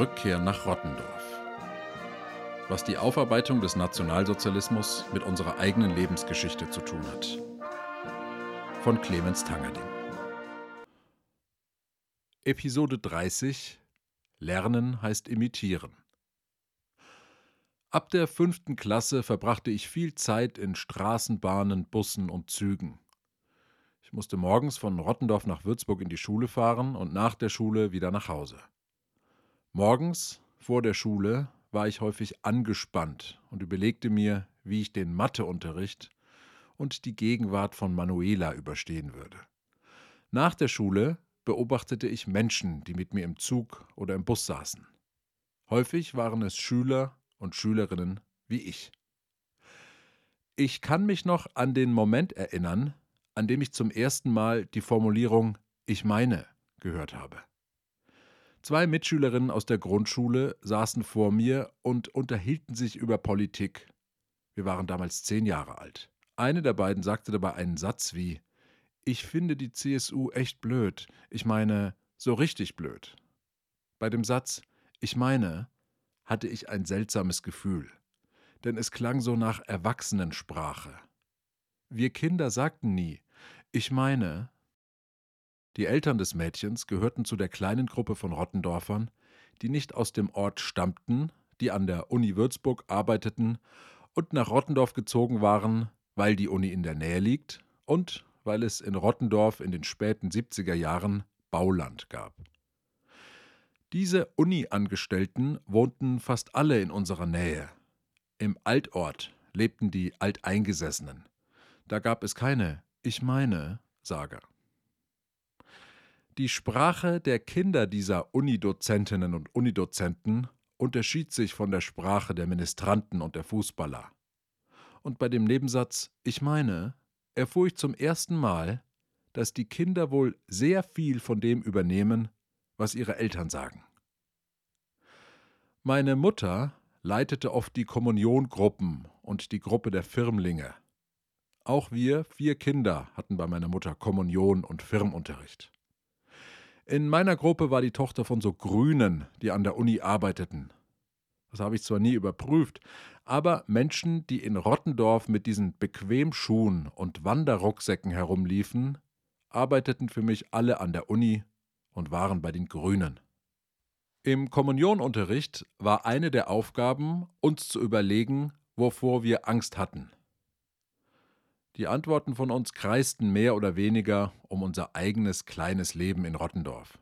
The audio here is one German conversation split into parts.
Rückkehr nach Rottendorf. Was die Aufarbeitung des Nationalsozialismus mit unserer eigenen Lebensgeschichte zu tun hat. Von Clemens Tangerding. Episode 30 Lernen heißt imitieren. Ab der fünften Klasse verbrachte ich viel Zeit in Straßenbahnen, Bussen und Zügen. Ich musste morgens von Rottendorf nach Würzburg in die Schule fahren und nach der Schule wieder nach Hause. Morgens vor der Schule war ich häufig angespannt und überlegte mir, wie ich den Matheunterricht und die Gegenwart von Manuela überstehen würde. Nach der Schule beobachtete ich Menschen, die mit mir im Zug oder im Bus saßen. Häufig waren es Schüler und Schülerinnen wie ich. Ich kann mich noch an den Moment erinnern, an dem ich zum ersten Mal die Formulierung Ich meine gehört habe. Zwei Mitschülerinnen aus der Grundschule saßen vor mir und unterhielten sich über Politik. Wir waren damals zehn Jahre alt. Eine der beiden sagte dabei einen Satz wie Ich finde die CSU echt blöd. Ich meine, so richtig blöd. Bei dem Satz Ich meine hatte ich ein seltsames Gefühl, denn es klang so nach Erwachsenensprache. Wir Kinder sagten nie Ich meine, die Eltern des Mädchens gehörten zu der kleinen Gruppe von Rottendorfern, die nicht aus dem Ort stammten, die an der Uni Würzburg arbeiteten und nach Rottendorf gezogen waren, weil die Uni in der Nähe liegt und weil es in Rottendorf in den späten 70er Jahren Bauland gab. Diese Uni-Angestellten wohnten fast alle in unserer Nähe. Im Altort lebten die Alteingesessenen. Da gab es keine Ich meine Sager. Die Sprache der Kinder dieser Unidozentinnen und Unidozenten unterschied sich von der Sprache der Ministranten und der Fußballer. Und bei dem Nebensatz Ich meine erfuhr ich zum ersten Mal, dass die Kinder wohl sehr viel von dem übernehmen, was ihre Eltern sagen. Meine Mutter leitete oft die Kommuniongruppen und die Gruppe der Firmlinge. Auch wir vier Kinder hatten bei meiner Mutter Kommunion und Firmunterricht. In meiner Gruppe war die Tochter von so Grünen, die an der Uni arbeiteten. Das habe ich zwar nie überprüft, aber Menschen, die in Rottendorf mit diesen Bequemschuhen und Wanderrucksäcken herumliefen, arbeiteten für mich alle an der Uni und waren bei den Grünen. Im Kommunionunterricht war eine der Aufgaben, uns zu überlegen, wovor wir Angst hatten. Die Antworten von uns kreisten mehr oder weniger um unser eigenes kleines Leben in Rottendorf.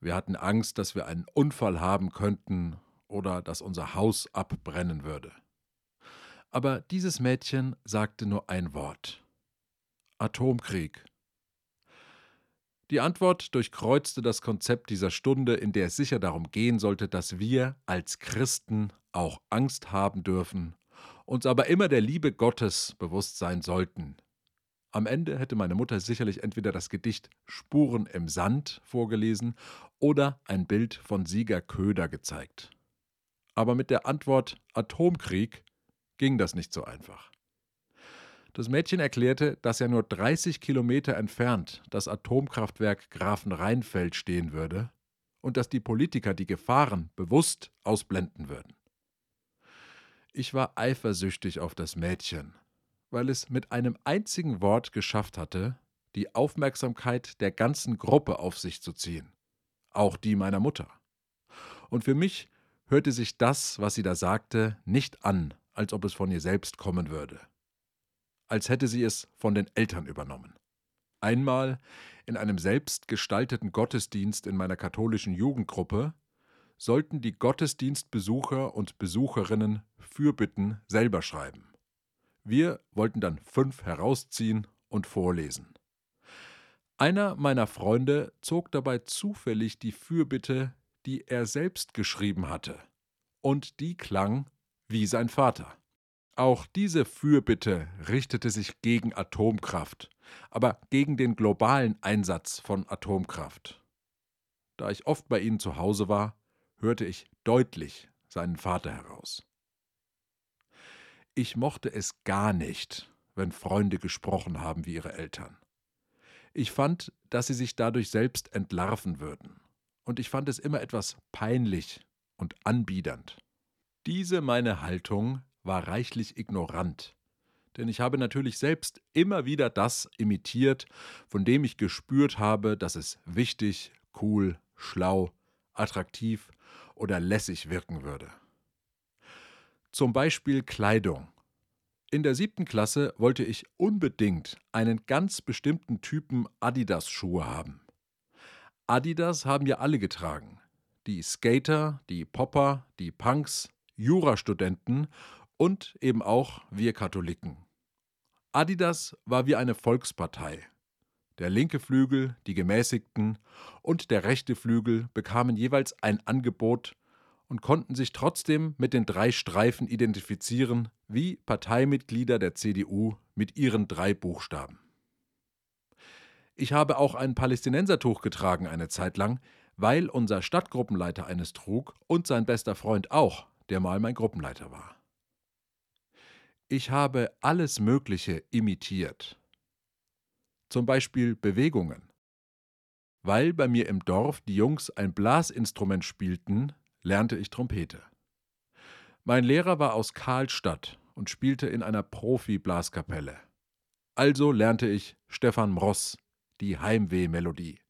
Wir hatten Angst, dass wir einen Unfall haben könnten oder dass unser Haus abbrennen würde. Aber dieses Mädchen sagte nur ein Wort. Atomkrieg. Die Antwort durchkreuzte das Konzept dieser Stunde, in der es sicher darum gehen sollte, dass wir als Christen auch Angst haben dürfen uns aber immer der Liebe Gottes bewusst sein sollten. Am Ende hätte meine Mutter sicherlich entweder das Gedicht Spuren im Sand vorgelesen oder ein Bild von Sieger Köder gezeigt. Aber mit der Antwort Atomkrieg ging das nicht so einfach. Das Mädchen erklärte, dass ja nur 30 Kilometer entfernt das Atomkraftwerk Grafenrheinfeld stehen würde und dass die Politiker die Gefahren bewusst ausblenden würden. Ich war eifersüchtig auf das Mädchen, weil es mit einem einzigen Wort geschafft hatte, die Aufmerksamkeit der ganzen Gruppe auf sich zu ziehen, auch die meiner Mutter. Und für mich hörte sich das, was sie da sagte, nicht an, als ob es von ihr selbst kommen würde, als hätte sie es von den Eltern übernommen. Einmal in einem selbstgestalteten Gottesdienst in meiner katholischen Jugendgruppe sollten die Gottesdienstbesucher und Besucherinnen Fürbitten selber schreiben. Wir wollten dann fünf herausziehen und vorlesen. Einer meiner Freunde zog dabei zufällig die Fürbitte, die er selbst geschrieben hatte, und die klang wie sein Vater. Auch diese Fürbitte richtete sich gegen Atomkraft, aber gegen den globalen Einsatz von Atomkraft. Da ich oft bei ihnen zu Hause war, hörte ich deutlich seinen Vater heraus. Ich mochte es gar nicht, wenn Freunde gesprochen haben wie ihre Eltern. Ich fand, dass sie sich dadurch selbst entlarven würden. Und ich fand es immer etwas peinlich und anbiedernd. Diese meine Haltung war reichlich ignorant, denn ich habe natürlich selbst immer wieder das imitiert, von dem ich gespürt habe, dass es wichtig, cool, schlau, attraktiv oder lässig wirken würde. Zum Beispiel Kleidung. In der siebten Klasse wollte ich unbedingt einen ganz bestimmten Typen Adidas-Schuhe haben. Adidas haben ja alle getragen. Die Skater, die Popper, die Punks, Jurastudenten und eben auch wir Katholiken. Adidas war wie eine Volkspartei. Der linke Flügel, die Gemäßigten und der rechte Flügel bekamen jeweils ein Angebot und konnten sich trotzdem mit den drei Streifen identifizieren, wie Parteimitglieder der CDU mit ihren drei Buchstaben. Ich habe auch ein Palästinensertuch getragen eine Zeit lang, weil unser Stadtgruppenleiter eines trug und sein bester Freund auch, der mal mein Gruppenleiter war. Ich habe alles Mögliche imitiert. Zum Beispiel Bewegungen. Weil bei mir im Dorf die Jungs ein Blasinstrument spielten, lernte ich Trompete. Mein Lehrer war aus Karlstadt und spielte in einer Profi-Blaskapelle. Also lernte ich Stefan Mross, die Heimweh-Melodie.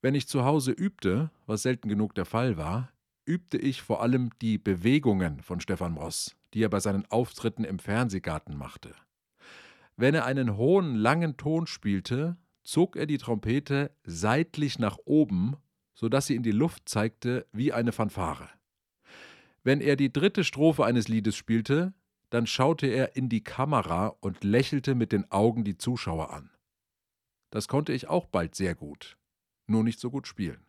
Wenn ich zu Hause übte, was selten genug der Fall war, übte ich vor allem die Bewegungen von Stefan Mross, die er bei seinen Auftritten im Fernsehgarten machte. Wenn er einen hohen, langen Ton spielte, zog er die Trompete seitlich nach oben, sodass sie in die Luft zeigte wie eine Fanfare. Wenn er die dritte Strophe eines Liedes spielte, dann schaute er in die Kamera und lächelte mit den Augen die Zuschauer an. Das konnte ich auch bald sehr gut, nur nicht so gut spielen.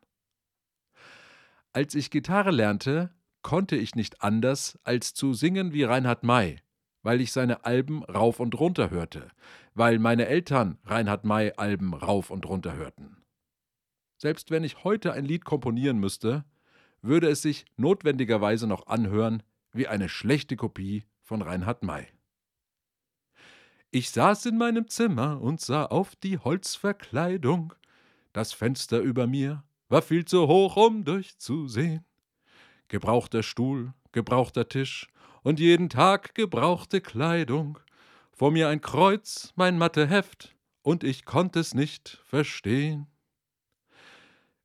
Als ich Gitarre lernte, konnte ich nicht anders, als zu singen wie Reinhard May, weil ich seine Alben rauf und runter hörte, weil meine Eltern Reinhard May Alben rauf und runter hörten. Selbst wenn ich heute ein Lied komponieren müsste, würde es sich notwendigerweise noch anhören wie eine schlechte Kopie von Reinhard May. Ich saß in meinem Zimmer und sah auf die Holzverkleidung. Das Fenster über mir war viel zu hoch, um durchzusehen. Gebrauchter Stuhl, gebrauchter Tisch und jeden Tag gebrauchte Kleidung. Vor mir ein Kreuz, mein Matheheft, und ich konnte es nicht verstehen.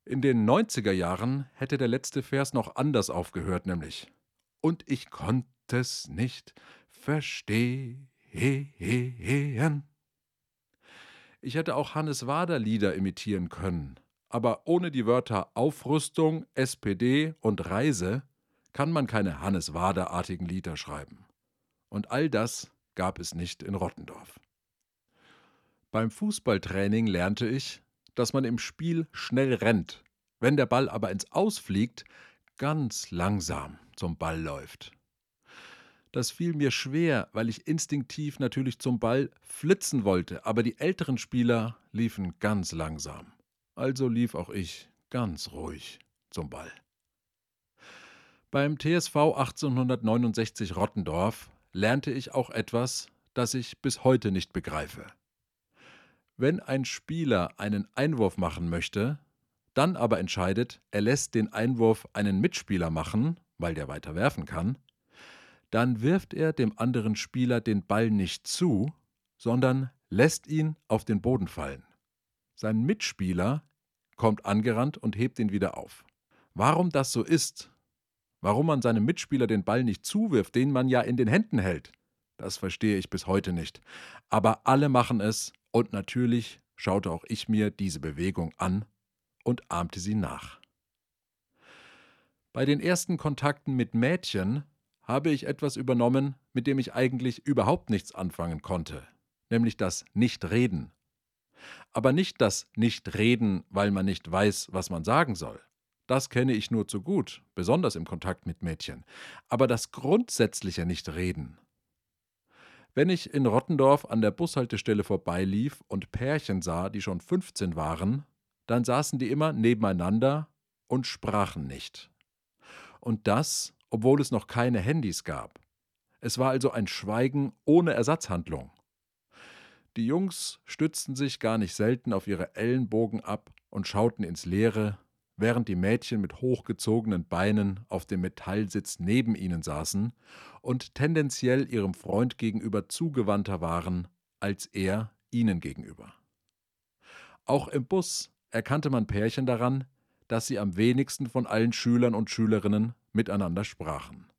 In den 90er Jahren hätte der letzte Vers noch anders aufgehört, nämlich Und ich konnte es nicht verstehen he, Ich hätte auch Hannes Wader Lieder imitieren können, aber ohne die Wörter Aufrüstung, SPD und Reise kann man keine Hannes Wader-artigen Lieder schreiben. Und all das gab es nicht in Rottendorf. Beim Fußballtraining lernte ich, dass man im Spiel schnell rennt, wenn der Ball aber ins Ausfliegt, ganz langsam zum Ball läuft. Das fiel mir schwer, weil ich instinktiv natürlich zum Ball flitzen wollte, aber die älteren Spieler liefen ganz langsam. Also lief auch ich ganz ruhig zum Ball. Beim TSV 1869 Rottendorf lernte ich auch etwas, das ich bis heute nicht begreife. Wenn ein Spieler einen Einwurf machen möchte, dann aber entscheidet, er lässt den Einwurf einen Mitspieler machen, weil der weiter werfen kann, dann wirft er dem anderen Spieler den Ball nicht zu, sondern lässt ihn auf den Boden fallen. Sein Mitspieler kommt angerannt und hebt ihn wieder auf. Warum das so ist, warum man seinem Mitspieler den Ball nicht zuwirft, den man ja in den Händen hält, das verstehe ich bis heute nicht. Aber alle machen es und natürlich schaute auch ich mir diese Bewegung an und ahmte sie nach. Bei den ersten Kontakten mit Mädchen habe ich etwas übernommen, mit dem ich eigentlich überhaupt nichts anfangen konnte, nämlich das Nichtreden. Aber nicht das Nichtreden, weil man nicht weiß, was man sagen soll. Das kenne ich nur zu gut, besonders im Kontakt mit Mädchen. Aber das grundsätzliche Nichtreden. Wenn ich in Rottendorf an der Bushaltestelle vorbeilief und Pärchen sah, die schon 15 waren, dann saßen die immer nebeneinander und sprachen nicht. Und das, obwohl es noch keine Handys gab. Es war also ein Schweigen ohne Ersatzhandlung. Die Jungs stützten sich gar nicht selten auf ihre Ellenbogen ab und schauten ins Leere, während die Mädchen mit hochgezogenen Beinen auf dem Metallsitz neben ihnen saßen und tendenziell ihrem Freund gegenüber zugewandter waren als er ihnen gegenüber. Auch im Bus erkannte man Pärchen daran, dass sie am wenigsten von allen Schülern und Schülerinnen miteinander sprachen.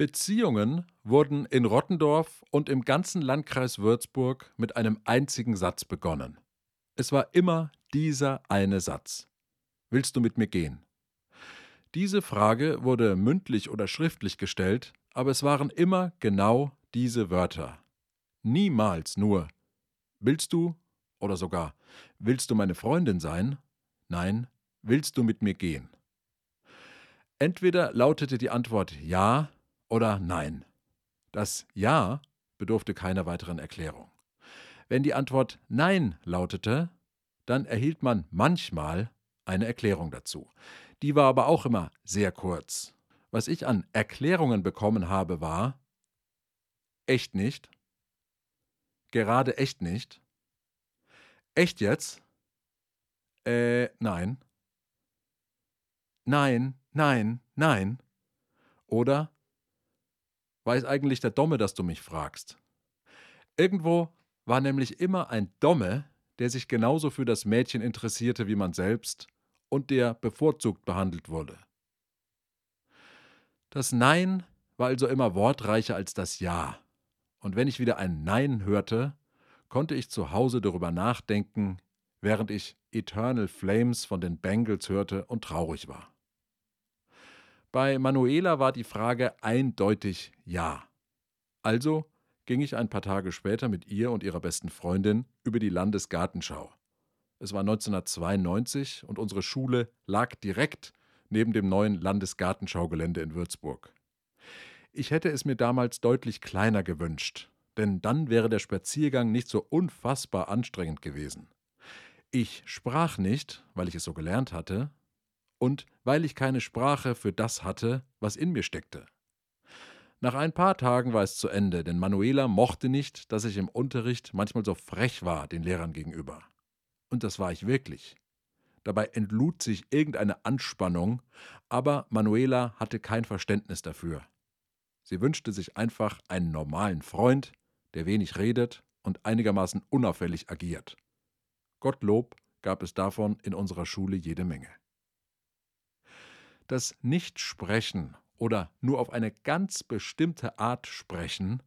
Beziehungen wurden in Rottendorf und im ganzen Landkreis Würzburg mit einem einzigen Satz begonnen. Es war immer dieser eine Satz. Willst du mit mir gehen? Diese Frage wurde mündlich oder schriftlich gestellt, aber es waren immer genau diese Wörter. Niemals nur Willst du oder sogar Willst du meine Freundin sein? Nein, willst du mit mir gehen? Entweder lautete die Antwort Ja oder Nein. Das Ja bedurfte keiner weiteren Erklärung. Wenn die Antwort Nein lautete, dann erhielt man manchmal eine Erklärung dazu. Die war aber auch immer sehr kurz. Was ich an Erklärungen bekommen habe, war echt nicht, gerade echt nicht, echt jetzt, äh, nein, nein, nein, nein, oder weiß eigentlich der Domme, dass du mich fragst. Irgendwo war nämlich immer ein Domme, der sich genauso für das Mädchen interessierte wie man selbst und der bevorzugt behandelt wurde. Das Nein war also immer wortreicher als das Ja. Und wenn ich wieder ein Nein hörte, konnte ich zu Hause darüber nachdenken, während ich Eternal Flames von den Bengals hörte und traurig war. Bei Manuela war die Frage eindeutig Ja. Also ging ich ein paar Tage später mit ihr und ihrer besten Freundin über die Landesgartenschau. Es war 1992 und unsere Schule lag direkt neben dem neuen Landesgartenschaugelände in Würzburg. Ich hätte es mir damals deutlich kleiner gewünscht, denn dann wäre der Spaziergang nicht so unfassbar anstrengend gewesen. Ich sprach nicht, weil ich es so gelernt hatte, und weil ich keine Sprache für das hatte, was in mir steckte. Nach ein paar Tagen war es zu Ende, denn Manuela mochte nicht, dass ich im Unterricht manchmal so frech war den Lehrern gegenüber. Und das war ich wirklich. Dabei entlud sich irgendeine Anspannung, aber Manuela hatte kein Verständnis dafür. Sie wünschte sich einfach einen normalen Freund, der wenig redet und einigermaßen unauffällig agiert. Gottlob gab es davon in unserer Schule jede Menge. Das Nichtsprechen oder nur auf eine ganz bestimmte Art sprechen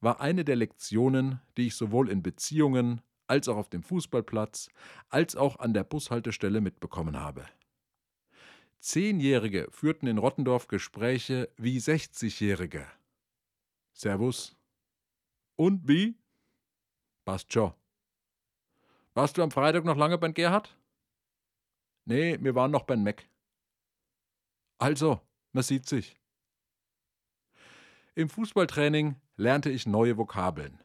war eine der Lektionen, die ich sowohl in Beziehungen als auch auf dem Fußballplatz, als auch an der Bushaltestelle mitbekommen habe. Zehnjährige führten in Rottendorf Gespräche wie 60-Jährige. Servus. Und wie? Passt schon. Warst du am Freitag noch lange beim Gerhard? Nee, wir waren noch beim Mac. Also, man sieht sich. Im Fußballtraining lernte ich neue Vokabeln.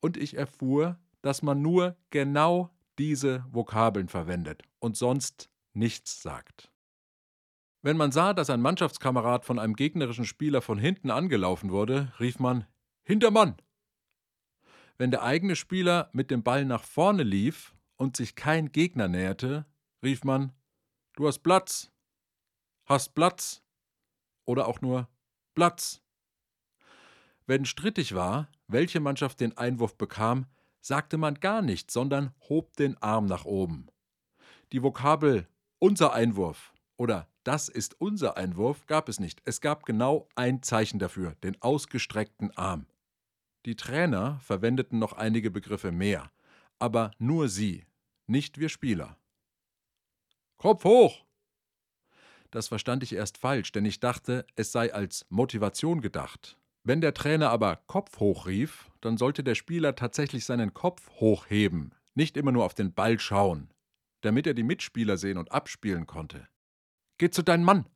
Und ich erfuhr, dass man nur genau diese Vokabeln verwendet und sonst nichts sagt. Wenn man sah, dass ein Mannschaftskamerad von einem gegnerischen Spieler von hinten angelaufen wurde, rief man Hintermann. Wenn der eigene Spieler mit dem Ball nach vorne lief und sich kein Gegner näherte, rief man Du hast Platz. Hast Platz. Oder auch nur Platz. Wenn strittig war, welche Mannschaft den Einwurf bekam, sagte man gar nichts, sondern hob den Arm nach oben. Die Vokabel unser Einwurf oder das ist unser Einwurf gab es nicht. Es gab genau ein Zeichen dafür, den ausgestreckten Arm. Die Trainer verwendeten noch einige Begriffe mehr, aber nur sie, nicht wir Spieler. Kopf hoch! Das verstand ich erst falsch, denn ich dachte, es sei als Motivation gedacht. Wenn der Trainer aber Kopf hoch rief, dann sollte der Spieler tatsächlich seinen Kopf hochheben, nicht immer nur auf den Ball schauen, damit er die Mitspieler sehen und abspielen konnte. Geh zu deinem Mann!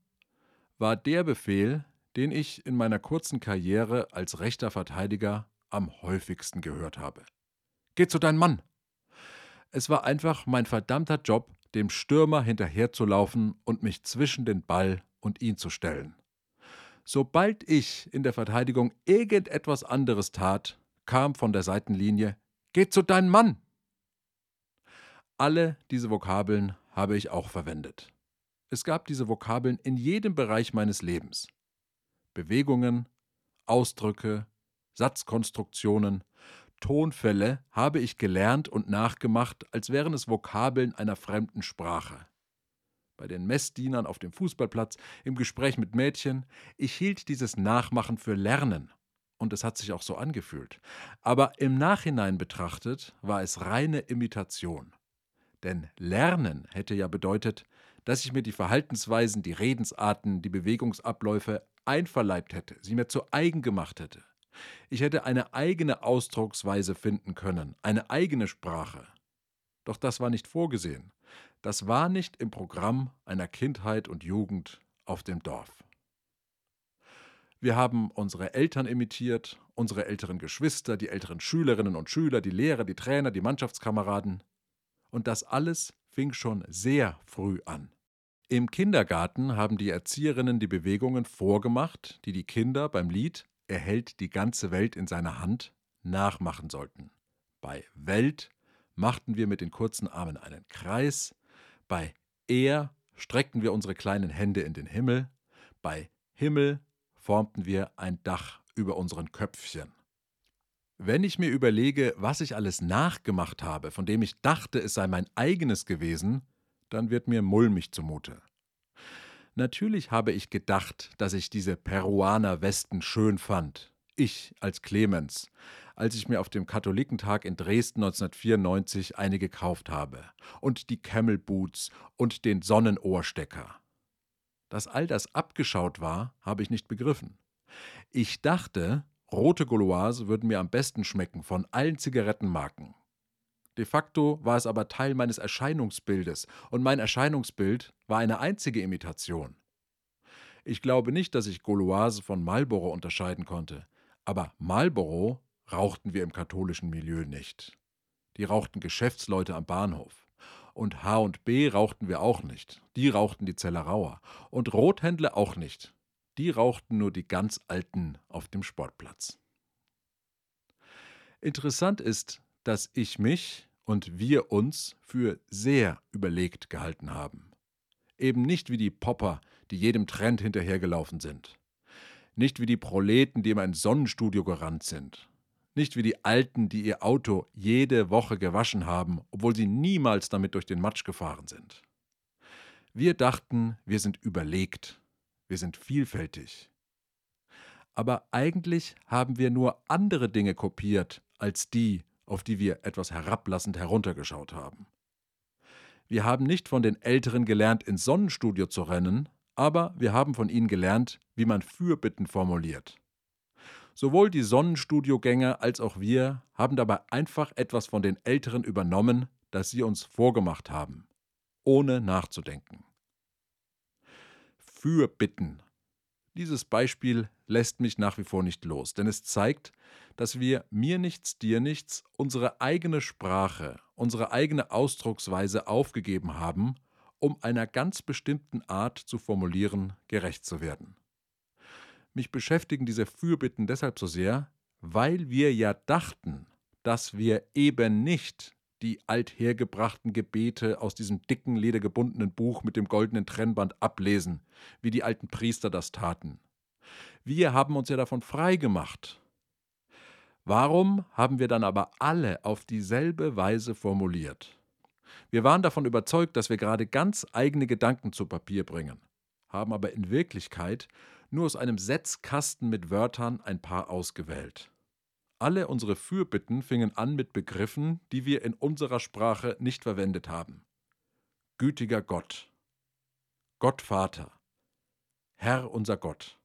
war der Befehl, den ich in meiner kurzen Karriere als rechter Verteidiger am häufigsten gehört habe. Geh zu deinem Mann! Es war einfach mein verdammter Job, dem Stürmer hinterherzulaufen und mich zwischen den Ball und ihn zu stellen. Sobald ich in der Verteidigung irgendetwas anderes tat, kam von der Seitenlinie Geh zu deinem Mann. Alle diese Vokabeln habe ich auch verwendet. Es gab diese Vokabeln in jedem Bereich meines Lebens. Bewegungen, Ausdrücke, Satzkonstruktionen, Tonfälle habe ich gelernt und nachgemacht, als wären es Vokabeln einer fremden Sprache. Bei den Messdienern auf dem Fußballplatz, im Gespräch mit Mädchen, ich hielt dieses Nachmachen für Lernen. Und es hat sich auch so angefühlt. Aber im Nachhinein betrachtet war es reine Imitation. Denn Lernen hätte ja bedeutet, dass ich mir die Verhaltensweisen, die Redensarten, die Bewegungsabläufe einverleibt hätte, sie mir zu eigen gemacht hätte. Ich hätte eine eigene Ausdrucksweise finden können, eine eigene Sprache. Doch das war nicht vorgesehen. Das war nicht im Programm einer Kindheit und Jugend auf dem Dorf. Wir haben unsere Eltern imitiert, unsere älteren Geschwister, die älteren Schülerinnen und Schüler, die Lehrer, die Trainer, die Mannschaftskameraden. Und das alles fing schon sehr früh an. Im Kindergarten haben die Erzieherinnen die Bewegungen vorgemacht, die die Kinder beim Lied Er hält die ganze Welt in seiner Hand nachmachen sollten. Bei Welt machten wir mit den kurzen Armen einen Kreis, bei Er streckten wir unsere kleinen Hände in den Himmel, bei Himmel formten wir ein Dach über unseren Köpfchen. Wenn ich mir überlege, was ich alles nachgemacht habe, von dem ich dachte, es sei mein eigenes gewesen, dann wird mir mulmig zumute. Natürlich habe ich gedacht, dass ich diese Peruaner-Westen schön fand. Ich als Clemens, als ich mir auf dem Katholikentag in Dresden 1994 eine gekauft habe. Und die Camel Boots und den Sonnenohrstecker. Dass all das abgeschaut war, habe ich nicht begriffen. Ich dachte, Rote Gauloise würden mir am besten schmecken von allen Zigarettenmarken. De facto war es aber Teil meines Erscheinungsbildes, und mein Erscheinungsbild war eine einzige Imitation. Ich glaube nicht, dass ich Gauloise von Marlboro unterscheiden konnte, aber Marlboro rauchten wir im katholischen Milieu nicht. Die rauchten Geschäftsleute am Bahnhof. Und H&B rauchten wir auch nicht. Die rauchten die Zellerauer. Und Rothändler auch nicht. Die rauchten nur die ganz Alten auf dem Sportplatz. Interessant ist, dass ich mich und wir uns für sehr überlegt gehalten haben. Eben nicht wie die Popper, die jedem Trend hinterhergelaufen sind. Nicht wie die Proleten, die immer ins Sonnenstudio gerannt sind. Nicht wie die Alten, die ihr Auto jede Woche gewaschen haben, obwohl sie niemals damit durch den Matsch gefahren sind. Wir dachten, wir sind überlegt wir sind vielfältig. Aber eigentlich haben wir nur andere Dinge kopiert als die, auf die wir etwas herablassend heruntergeschaut haben. Wir haben nicht von den Älteren gelernt, ins Sonnenstudio zu rennen, aber wir haben von ihnen gelernt, wie man Fürbitten formuliert. Sowohl die Sonnenstudiogänger als auch wir haben dabei einfach etwas von den Älteren übernommen, das sie uns vorgemacht haben, ohne nachzudenken. Fürbitten. Dieses Beispiel lässt mich nach wie vor nicht los, denn es zeigt, dass wir mir nichts, dir nichts, unsere eigene Sprache, unsere eigene Ausdrucksweise aufgegeben haben, um einer ganz bestimmten Art zu formulieren gerecht zu werden. Mich beschäftigen diese Fürbitten deshalb so sehr, weil wir ja dachten, dass wir eben nicht die althergebrachten Gebete aus diesem dicken, ledergebundenen Buch mit dem goldenen Trennband ablesen, wie die alten Priester das taten. Wir haben uns ja davon frei gemacht. Warum haben wir dann aber alle auf dieselbe Weise formuliert? Wir waren davon überzeugt, dass wir gerade ganz eigene Gedanken zu Papier bringen, haben aber in Wirklichkeit nur aus einem Setzkasten mit Wörtern ein paar ausgewählt. Alle unsere Fürbitten fingen an mit Begriffen, die wir in unserer Sprache nicht verwendet haben. Gütiger Gott, Gott Vater, Herr unser Gott.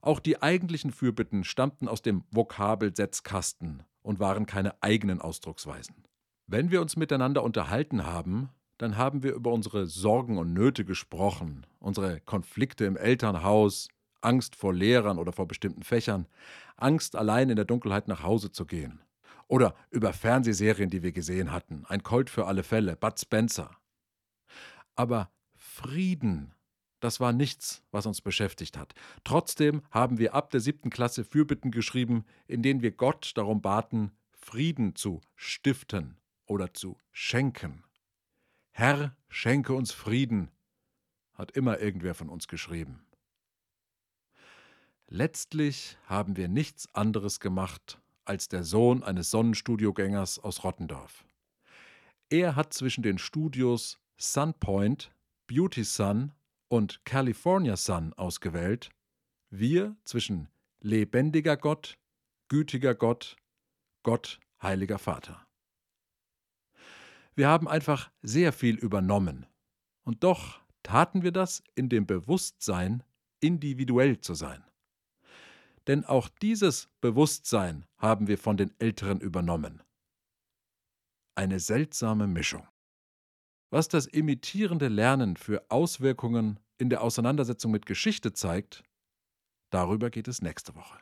Auch die eigentlichen Fürbitten stammten aus dem Vokabelsetzkasten und waren keine eigenen Ausdrucksweisen. Wenn wir uns miteinander unterhalten haben, dann haben wir über unsere Sorgen und Nöte gesprochen, unsere Konflikte im Elternhaus, Angst vor Lehrern oder vor bestimmten Fächern, Angst, allein in der Dunkelheit nach Hause zu gehen. Oder über Fernsehserien, die wir gesehen hatten, ein Colt für alle Fälle, Bud Spencer. Aber Frieden, das war nichts, was uns beschäftigt hat. Trotzdem haben wir ab der siebten Klasse Fürbitten geschrieben, in denen wir Gott darum baten, Frieden zu stiften oder zu schenken. Herr, schenke uns Frieden, hat immer irgendwer von uns geschrieben. Letztlich haben wir nichts anderes gemacht als der Sohn eines Sonnenstudiogängers aus Rottendorf. Er hat zwischen den Studios Sunpoint, Beauty Sun und California Sun ausgewählt, wir zwischen lebendiger Gott, gütiger Gott, Gott, heiliger Vater. Wir haben einfach sehr viel übernommen, und doch taten wir das in dem Bewusstsein, individuell zu sein. Denn auch dieses Bewusstsein haben wir von den Älteren übernommen. Eine seltsame Mischung. Was das imitierende Lernen für Auswirkungen in der Auseinandersetzung mit Geschichte zeigt, darüber geht es nächste Woche.